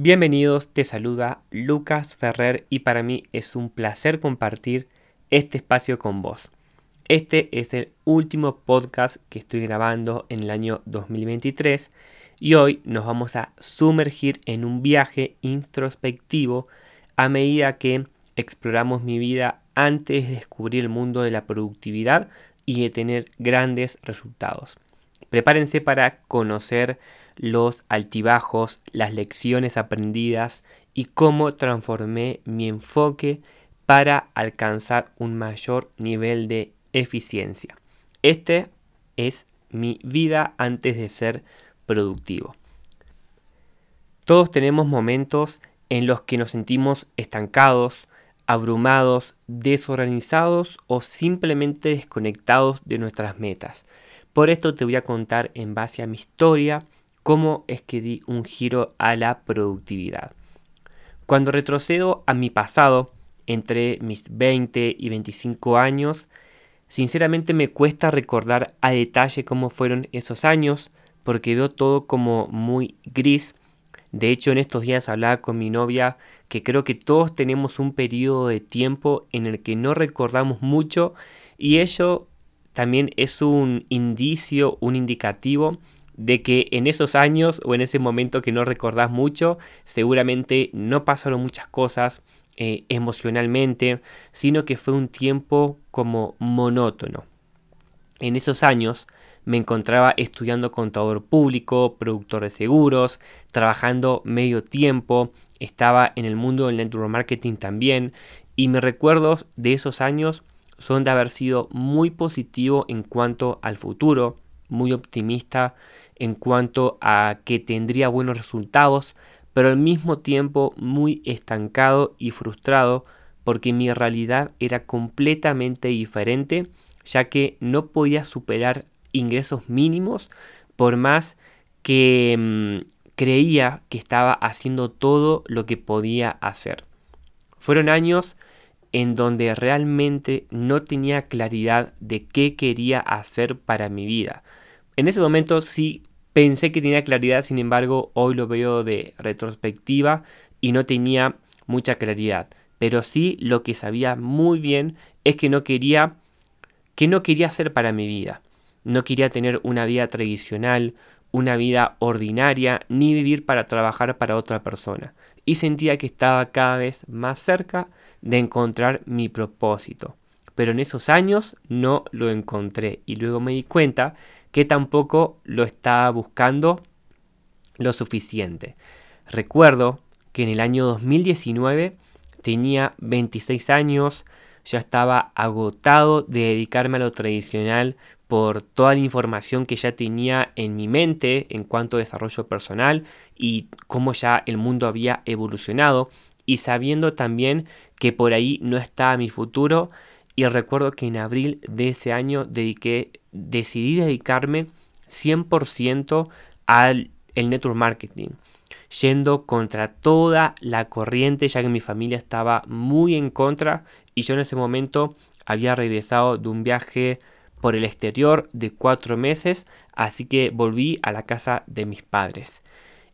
Bienvenidos, te saluda Lucas Ferrer y para mí es un placer compartir este espacio con vos. Este es el último podcast que estoy grabando en el año 2023 y hoy nos vamos a sumergir en un viaje introspectivo a medida que exploramos mi vida antes de descubrir el mundo de la productividad y de tener grandes resultados. Prepárense para conocer los altibajos, las lecciones aprendidas y cómo transformé mi enfoque para alcanzar un mayor nivel de eficiencia. Este es mi vida antes de ser productivo. Todos tenemos momentos en los que nos sentimos estancados, abrumados, desorganizados o simplemente desconectados de nuestras metas. Por esto te voy a contar en base a mi historia cómo es que di un giro a la productividad. Cuando retrocedo a mi pasado, entre mis 20 y 25 años, sinceramente me cuesta recordar a detalle cómo fueron esos años, porque veo todo como muy gris. De hecho, en estos días hablaba con mi novia que creo que todos tenemos un periodo de tiempo en el que no recordamos mucho y ello también es un indicio, un indicativo de que en esos años o en ese momento que no recordás mucho, seguramente no pasaron muchas cosas eh, emocionalmente, sino que fue un tiempo como monótono. En esos años me encontraba estudiando contador público, productor de seguros, trabajando medio tiempo, estaba en el mundo del network marketing también, y mis recuerdos de esos años son de haber sido muy positivo en cuanto al futuro, muy optimista en cuanto a que tendría buenos resultados, pero al mismo tiempo muy estancado y frustrado porque mi realidad era completamente diferente, ya que no podía superar ingresos mínimos por más que mm, creía que estaba haciendo todo lo que podía hacer. Fueron años en donde realmente no tenía claridad de qué quería hacer para mi vida. En ese momento sí Pensé que tenía claridad, sin embargo, hoy lo veo de retrospectiva y no tenía mucha claridad. Pero sí lo que sabía muy bien es que no quería que no quería hacer para mi vida. No quería tener una vida tradicional, una vida ordinaria, ni vivir para trabajar para otra persona. Y sentía que estaba cada vez más cerca de encontrar mi propósito. Pero en esos años no lo encontré y luego me di cuenta que tampoco lo estaba buscando lo suficiente. Recuerdo que en el año 2019 tenía 26 años, ya estaba agotado de dedicarme a lo tradicional por toda la información que ya tenía en mi mente en cuanto a desarrollo personal y cómo ya el mundo había evolucionado y sabiendo también que por ahí no estaba mi futuro y recuerdo que en abril de ese año dediqué decidí dedicarme 100% al el network marketing, yendo contra toda la corriente, ya que mi familia estaba muy en contra y yo en ese momento había regresado de un viaje por el exterior de cuatro meses, así que volví a la casa de mis padres.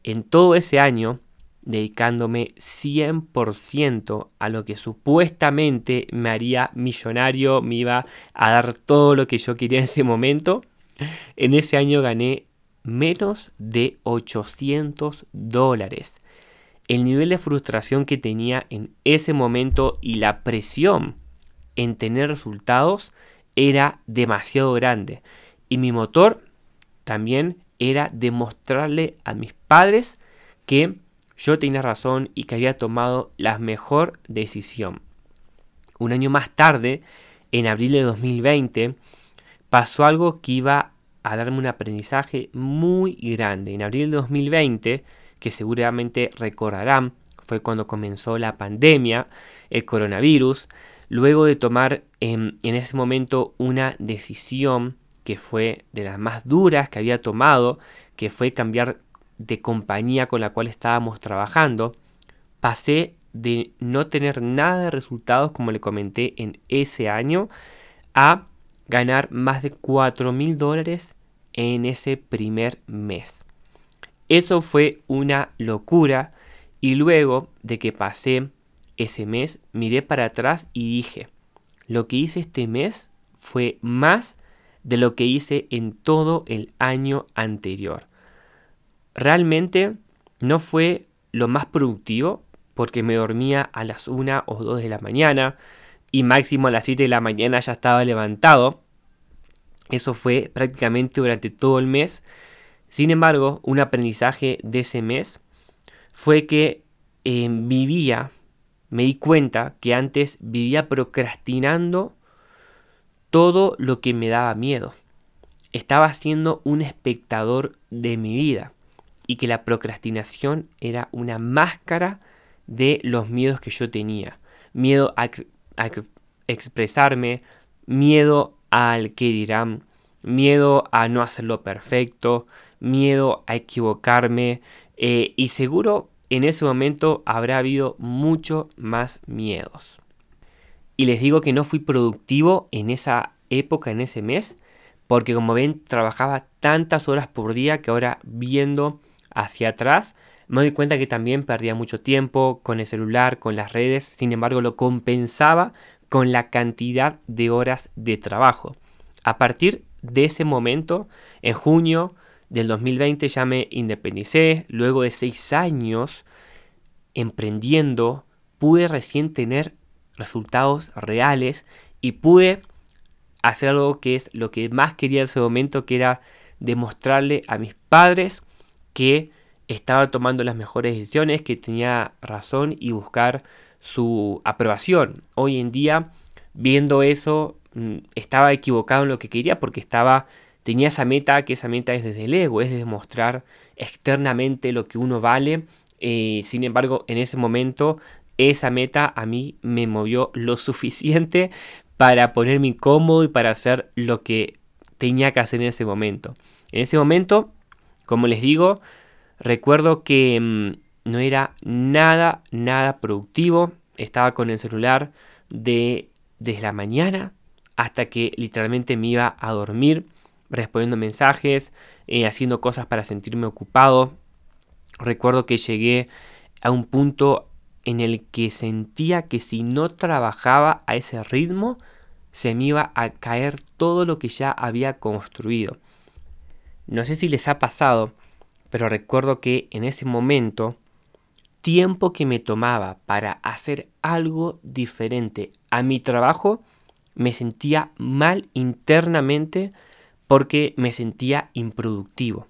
En todo ese año, dedicándome 100% a lo que supuestamente me haría millonario, me iba a dar todo lo que yo quería en ese momento. En ese año gané menos de 800 dólares. El nivel de frustración que tenía en ese momento y la presión en tener resultados era demasiado grande. Y mi motor también era demostrarle a mis padres que yo tenía razón y que había tomado la mejor decisión. Un año más tarde, en abril de 2020, pasó algo que iba a darme un aprendizaje muy grande. En abril de 2020, que seguramente recordarán, fue cuando comenzó la pandemia, el coronavirus, luego de tomar en, en ese momento una decisión que fue de las más duras que había tomado, que fue cambiar de compañía con la cual estábamos trabajando, pasé de no tener nada de resultados, como le comenté en ese año, a ganar más de 4 mil dólares en ese primer mes. Eso fue una locura Y luego de que pasé ese mes, miré para atrás y dije, lo que hice este mes fue más de lo que hice en todo el año anterior. Realmente no fue lo más productivo porque me dormía a las 1 o 2 de la mañana y máximo a las 7 de la mañana ya estaba levantado. Eso fue prácticamente durante todo el mes. Sin embargo, un aprendizaje de ese mes fue que eh, vivía, me di cuenta que antes vivía procrastinando todo lo que me daba miedo. Estaba siendo un espectador de mi vida y que la procrastinación era una máscara de los miedos que yo tenía. Miedo a, expresarme, miedo al que dirán, miedo a no hacerlo perfecto, miedo a equivocarme eh, y seguro en ese momento habrá habido mucho más miedos. Y les digo que no fui productivo en esa época, en ese mes, porque como ven, trabajaba tantas horas por día que ahora viendo hacia atrás, me doy cuenta que también perdía mucho tiempo con el celular, con las redes, sin embargo lo compensaba con la cantidad de horas de trabajo. A partir de ese momento, en junio del 2020 ya me independicé, luego de seis años emprendiendo, pude recién tener resultados reales y pude hacer algo que es lo que más quería en ese momento, que era demostrarle a mis padres que estaba tomando las mejores decisiones, que tenía razón y buscar su aprobación. Hoy en día, viendo eso, mm, estaba equivocado en lo que quería porque estaba tenía esa meta, que esa meta es desde el ego, es demostrar externamente lo que uno vale. Eh, sin embargo, en ese momento esa meta a mí me movió lo suficiente para ponerme incómodo y para hacer lo que tenía que hacer en ese momento. En ese momento, como les digo, recuerdo que mm, no era nada, nada productivo. Estaba con el celular de, desde la mañana hasta que literalmente me iba a dormir, respondiendo mensajes, eh, haciendo cosas para sentirme ocupado. Recuerdo que llegué a un punto en el que sentía que si no trabajaba a ese ritmo, se me iba a caer todo lo que ya había construido. No sé si les ha pasado, pero recuerdo que en ese momento, tiempo que me tomaba para hacer algo diferente a mi trabajo, me sentía mal internamente porque me sentía improductivo.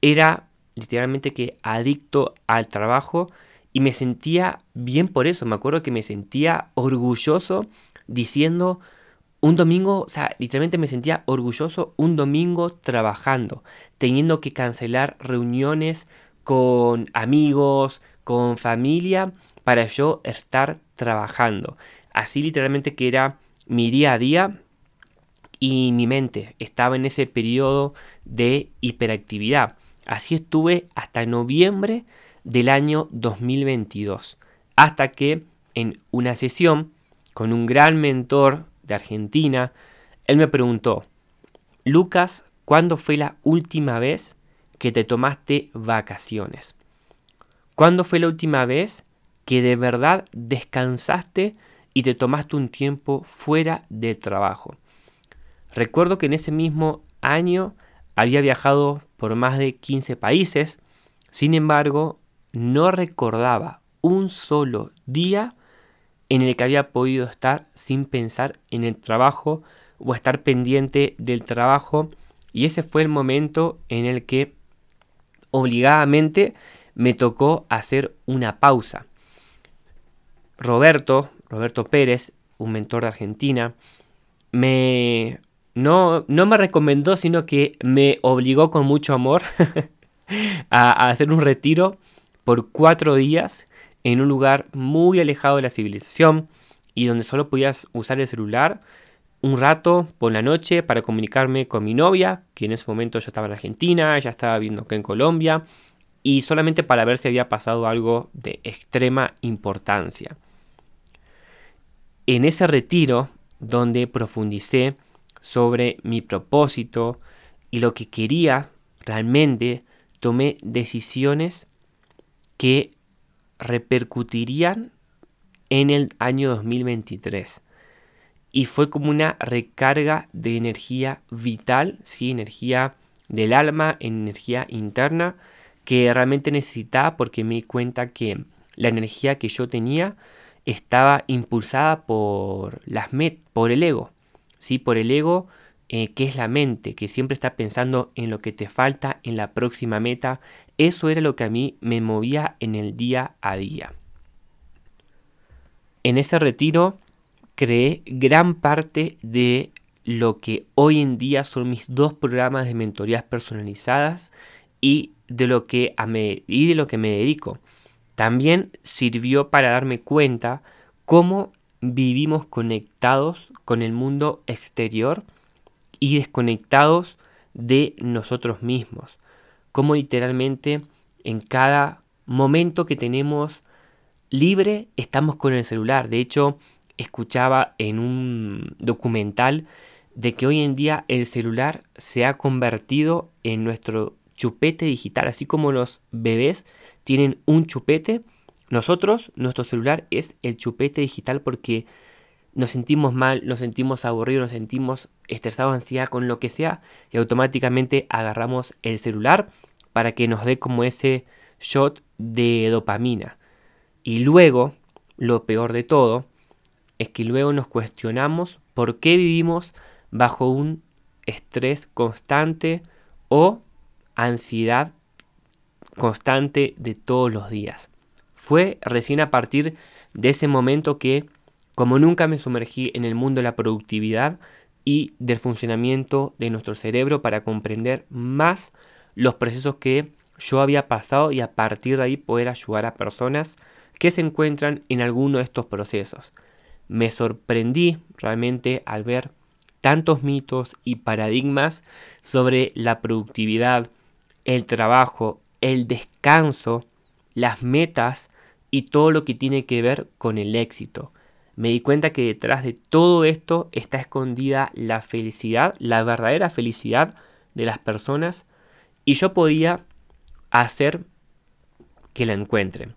Era literalmente que adicto al trabajo y me sentía bien por eso. Me acuerdo que me sentía orgulloso diciendo un domingo, o sea, literalmente me sentía orgulloso un domingo trabajando, teniendo que cancelar reuniones con amigos, con familia, para yo estar trabajando. Así literalmente que era mi día a día y mi mente estaba en ese periodo de hiperactividad. Así estuve hasta noviembre del año 2022. Hasta que en una sesión con un gran mentor de Argentina, él me preguntó, Lucas, ¿cuándo fue la última vez que te tomaste vacaciones? ¿Cuándo fue la última vez que de verdad descansaste y te tomaste un tiempo fuera del trabajo? Recuerdo que en ese mismo año había viajado por más de 15 países, sin embargo, no recordaba un solo día en el que había podido estar sin pensar en el trabajo o estar pendiente del trabajo y ese fue el momento en el que obligadamente me tocó hacer una pausa. Roberto, Roberto Pérez, un mentor de Argentina, me no, no me recomendó, sino que me obligó con mucho amor a hacer un retiro por cuatro días en un lugar muy alejado de la civilización y donde solo podías usar el celular un rato por la noche para comunicarme con mi novia, que en ese momento yo estaba en Argentina, ya estaba viendo acá en Colombia, y solamente para ver si había pasado algo de extrema importancia. En ese retiro, donde profundicé sobre mi propósito y lo que quería realmente, tomé decisiones que repercutirían en el año 2023. Y fue como una recarga de energía vital, ¿sí? energía del alma, energía interna, que realmente necesitaba porque me di cuenta que la energía que yo tenía estaba impulsada por, las met por el ego, ¿sí? por el ego eh, que es la mente, que siempre está pensando en lo que te falta, en la próxima meta. Eso era lo que a mí me movía en el día a día. En ese retiro creé gran parte de lo que hoy en día son mis dos programas de mentorías personalizadas y de lo que, a me, y de lo que me dedico. También sirvió para darme cuenta cómo vivimos conectados con el mundo exterior y desconectados de nosotros mismos. Como literalmente en cada momento que tenemos libre estamos con el celular. De hecho, escuchaba en un documental de que hoy en día el celular se ha convertido en nuestro chupete digital, así como los bebés tienen un chupete, nosotros, nuestro celular es el chupete digital porque nos sentimos mal, nos sentimos aburridos, nos sentimos estresados, ansiedad con lo que sea y automáticamente agarramos el celular para que nos dé como ese shot de dopamina. Y luego, lo peor de todo, es que luego nos cuestionamos por qué vivimos bajo un estrés constante o ansiedad constante de todos los días. Fue recién a partir de ese momento que como nunca me sumergí en el mundo de la productividad y del funcionamiento de nuestro cerebro para comprender más los procesos que yo había pasado y a partir de ahí poder ayudar a personas que se encuentran en alguno de estos procesos. Me sorprendí realmente al ver tantos mitos y paradigmas sobre la productividad, el trabajo, el descanso, las metas y todo lo que tiene que ver con el éxito me di cuenta que detrás de todo esto está escondida la felicidad, la verdadera felicidad de las personas y yo podía hacer que la encuentren.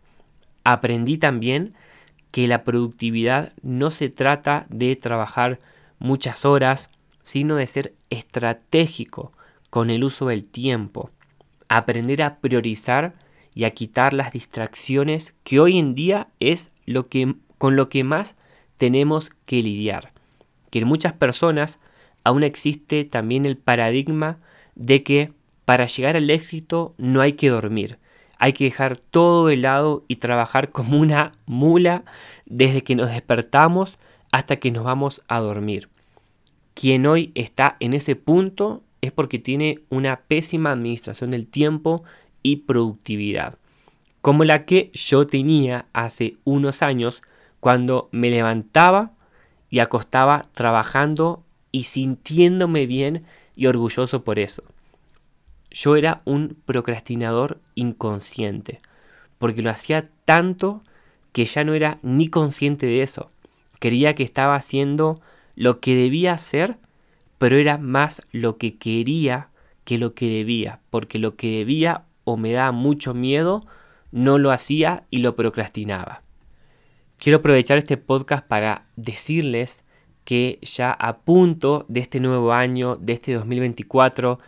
Aprendí también que la productividad no se trata de trabajar muchas horas, sino de ser estratégico con el uso del tiempo. Aprender a priorizar y a quitar las distracciones que hoy en día es lo que con lo que más tenemos que lidiar. Que en muchas personas aún existe también el paradigma de que para llegar al éxito no hay que dormir. Hay que dejar todo de lado y trabajar como una mula desde que nos despertamos hasta que nos vamos a dormir. Quien hoy está en ese punto es porque tiene una pésima administración del tiempo y productividad, como la que yo tenía hace unos años cuando me levantaba y acostaba trabajando y sintiéndome bien y orgulloso por eso. Yo era un procrastinador inconsciente, porque lo hacía tanto que ya no era ni consciente de eso. Quería que estaba haciendo lo que debía hacer, pero era más lo que quería que lo que debía, porque lo que debía o me daba mucho miedo, no lo hacía y lo procrastinaba. Quiero aprovechar este podcast para decirles que ya a punto de este nuevo año, de este 2024,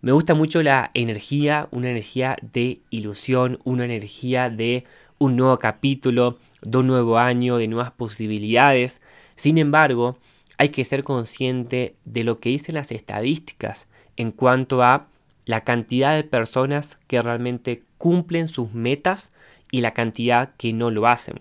me gusta mucho la energía, una energía de ilusión, una energía de un nuevo capítulo, de un nuevo año, de nuevas posibilidades. Sin embargo, hay que ser consciente de lo que dicen las estadísticas en cuanto a la cantidad de personas que realmente cumplen sus metas y la cantidad que no lo hacen.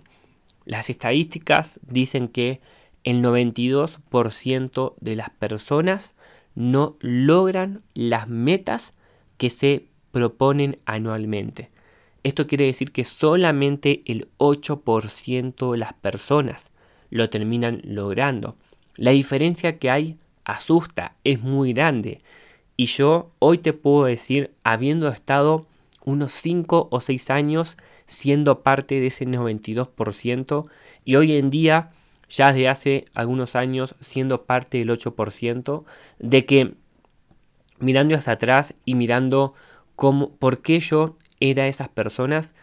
Las estadísticas dicen que el 92% de las personas no logran las metas que se proponen anualmente. Esto quiere decir que solamente el 8% de las personas lo terminan logrando. La diferencia que hay asusta, es muy grande. Y yo hoy te puedo decir, habiendo estado unos 5 o 6 años siendo parte de ese 92% y hoy en día, ya desde hace algunos años, siendo parte del 8%, de que mirando hacia atrás y mirando cómo, por qué yo era esas personas,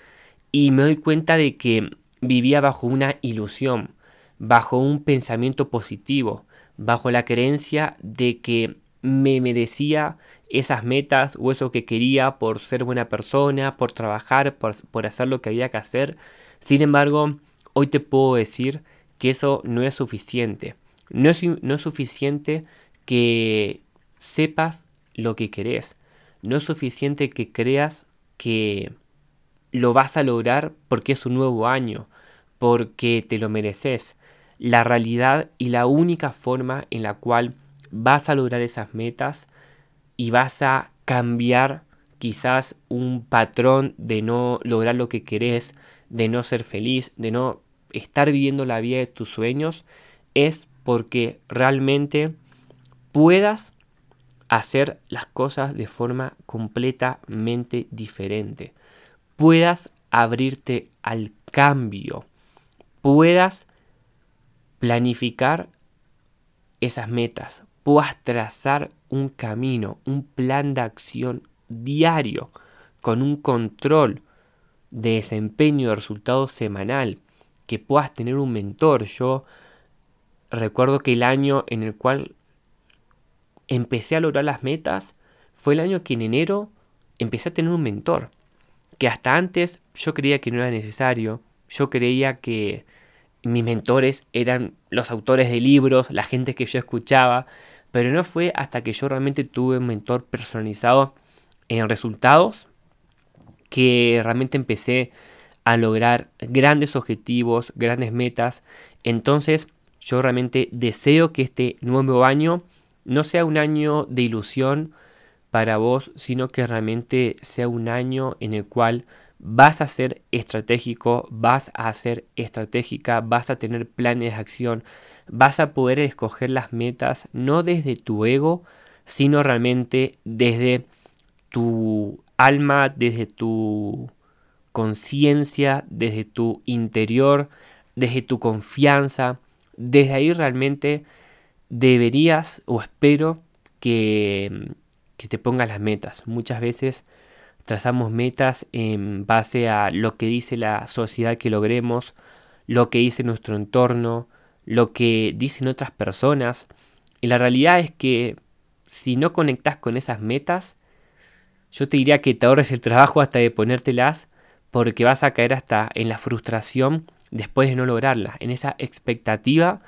y me doy cuenta de que vivía bajo una ilusión, bajo un pensamiento positivo, bajo la creencia de que me merecía esas metas o eso que quería por ser buena persona, por trabajar, por, hacer lo que había que hacer. Sin embargo, hoy te puedo decir que eso no es suficiente. No es, no es suficiente que sepas lo que querés. No es suficiente que creas que lo vas a lograr porque es un nuevo año, porque te lo mereces. La realidad y la única forma en la cual vas a lograr esas metas y vas a cambiar quizás un patrón de no lograr lo que querés, de no ser feliz, de no estar viviendo la vida de tus sueños, es porque realmente puedas hacer las cosas de forma completamente diferente. Puedas abrirte al cambio. Puedas planificar esas metas. Puedas trazar un camino, un plan de acción diario con un control de desempeño de resultados semanal. Que puedas tener un mentor. Yo recuerdo que el año en el cual empecé a lograr las metas fue el año que en enero empecé a tener un mentor, que hasta antes yo creía que no era necesario, yo creía que mis mentores eran los autores de libros, la gente que yo escuchaba, pero no fue hasta que yo realmente tuve un mentor personalizado en resultados que realmente empecé a lograr grandes objetivos, grandes metas. Entonces yo realmente deseo que este nuevo año no sea un año de ilusión para vos, sino que realmente sea un año en el cual vas a ser estratégico, vas a ser estratégica, vas a tener planes de acción, vas a poder escoger las metas no desde tu ego, sino realmente desde tu alma, desde tu conciencia, desde tu interior, desde tu confianza. Desde ahí realmente deberías o espero que, que te pongas las metas. Muchas veces trazamos metas en base a lo que dice la sociedad que logremos, lo que dice nuestro entorno, lo que dicen otras personas. Y la realidad es que si no conectas con esas metas, yo te diría que te ahorres el trabajo hasta de ponértelas porque vas a caer hasta en la frustración después de no lograrlas, en esa expectativa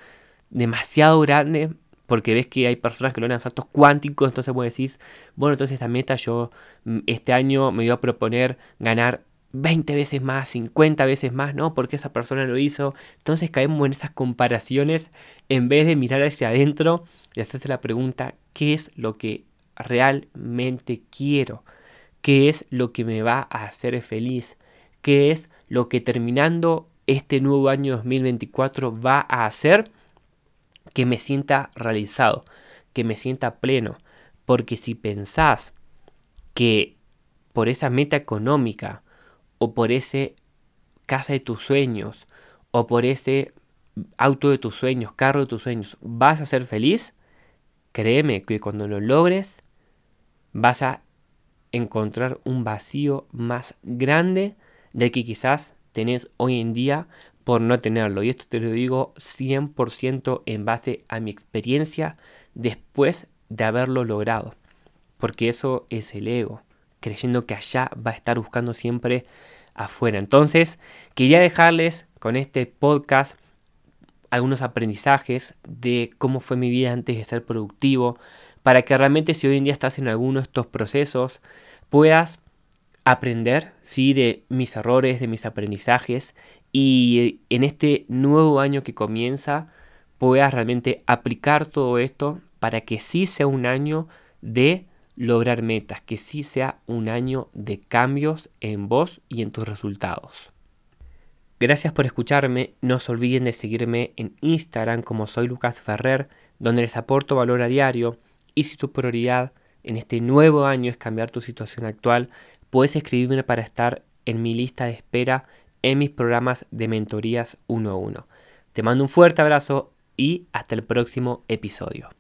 demasiado grande porque ves que hay personas que logran saltos cuánticos, entonces vos decís, bueno, entonces esta meta yo mm, este año me voy a proponer ganar 20 veces más, 50 veces más, ¿no? Porque esa persona lo hizo. Entonces caemos en esas comparaciones en vez de mirar hacia adentro y hacerse la pregunta, ¿qué es lo que realmente quiero? ¿Qué es lo que me va a hacer feliz? ¿Qué es lo que terminando este nuevo año 2024 va a hacer? Que me sienta realizado, que me sienta pleno. Porque si pensás que por esa meta económica o por ese casa de tus sueños o por ese auto de tus sueños, carro de tus sueños, vas a ser feliz, créeme que cuando lo logres vas a encontrar un vacío más grande del que quizás tenés hoy en día por no tenerlo. Y esto te lo digo 100% en base a mi experiencia después de haberlo logrado. Porque eso es el ego, creyendo que allá va a estar buscando siempre afuera. Entonces, quería dejarles con este podcast algunos aprendizajes de cómo fue mi vida antes de ser productivo, para que realmente si hoy en día estás en alguno de estos procesos, puedas aprender ¿sí? de mis errores, de mis aprendizajes y en este nuevo año que comienza puedas realmente aplicar todo esto para que sí sea un año de lograr metas, que sí sea un año de cambios en vos y en tus resultados. Gracias por escucharme, no se olviden de seguirme en Instagram como soy Lucas Ferrer, donde les aporto valor a diario y si tu prioridad en este nuevo año es cambiar tu situación actual, puedes escribirme para estar en mi lista de espera en mis programas de mentorías uno a uno. Te mando un fuerte abrazo y hasta el próximo episodio.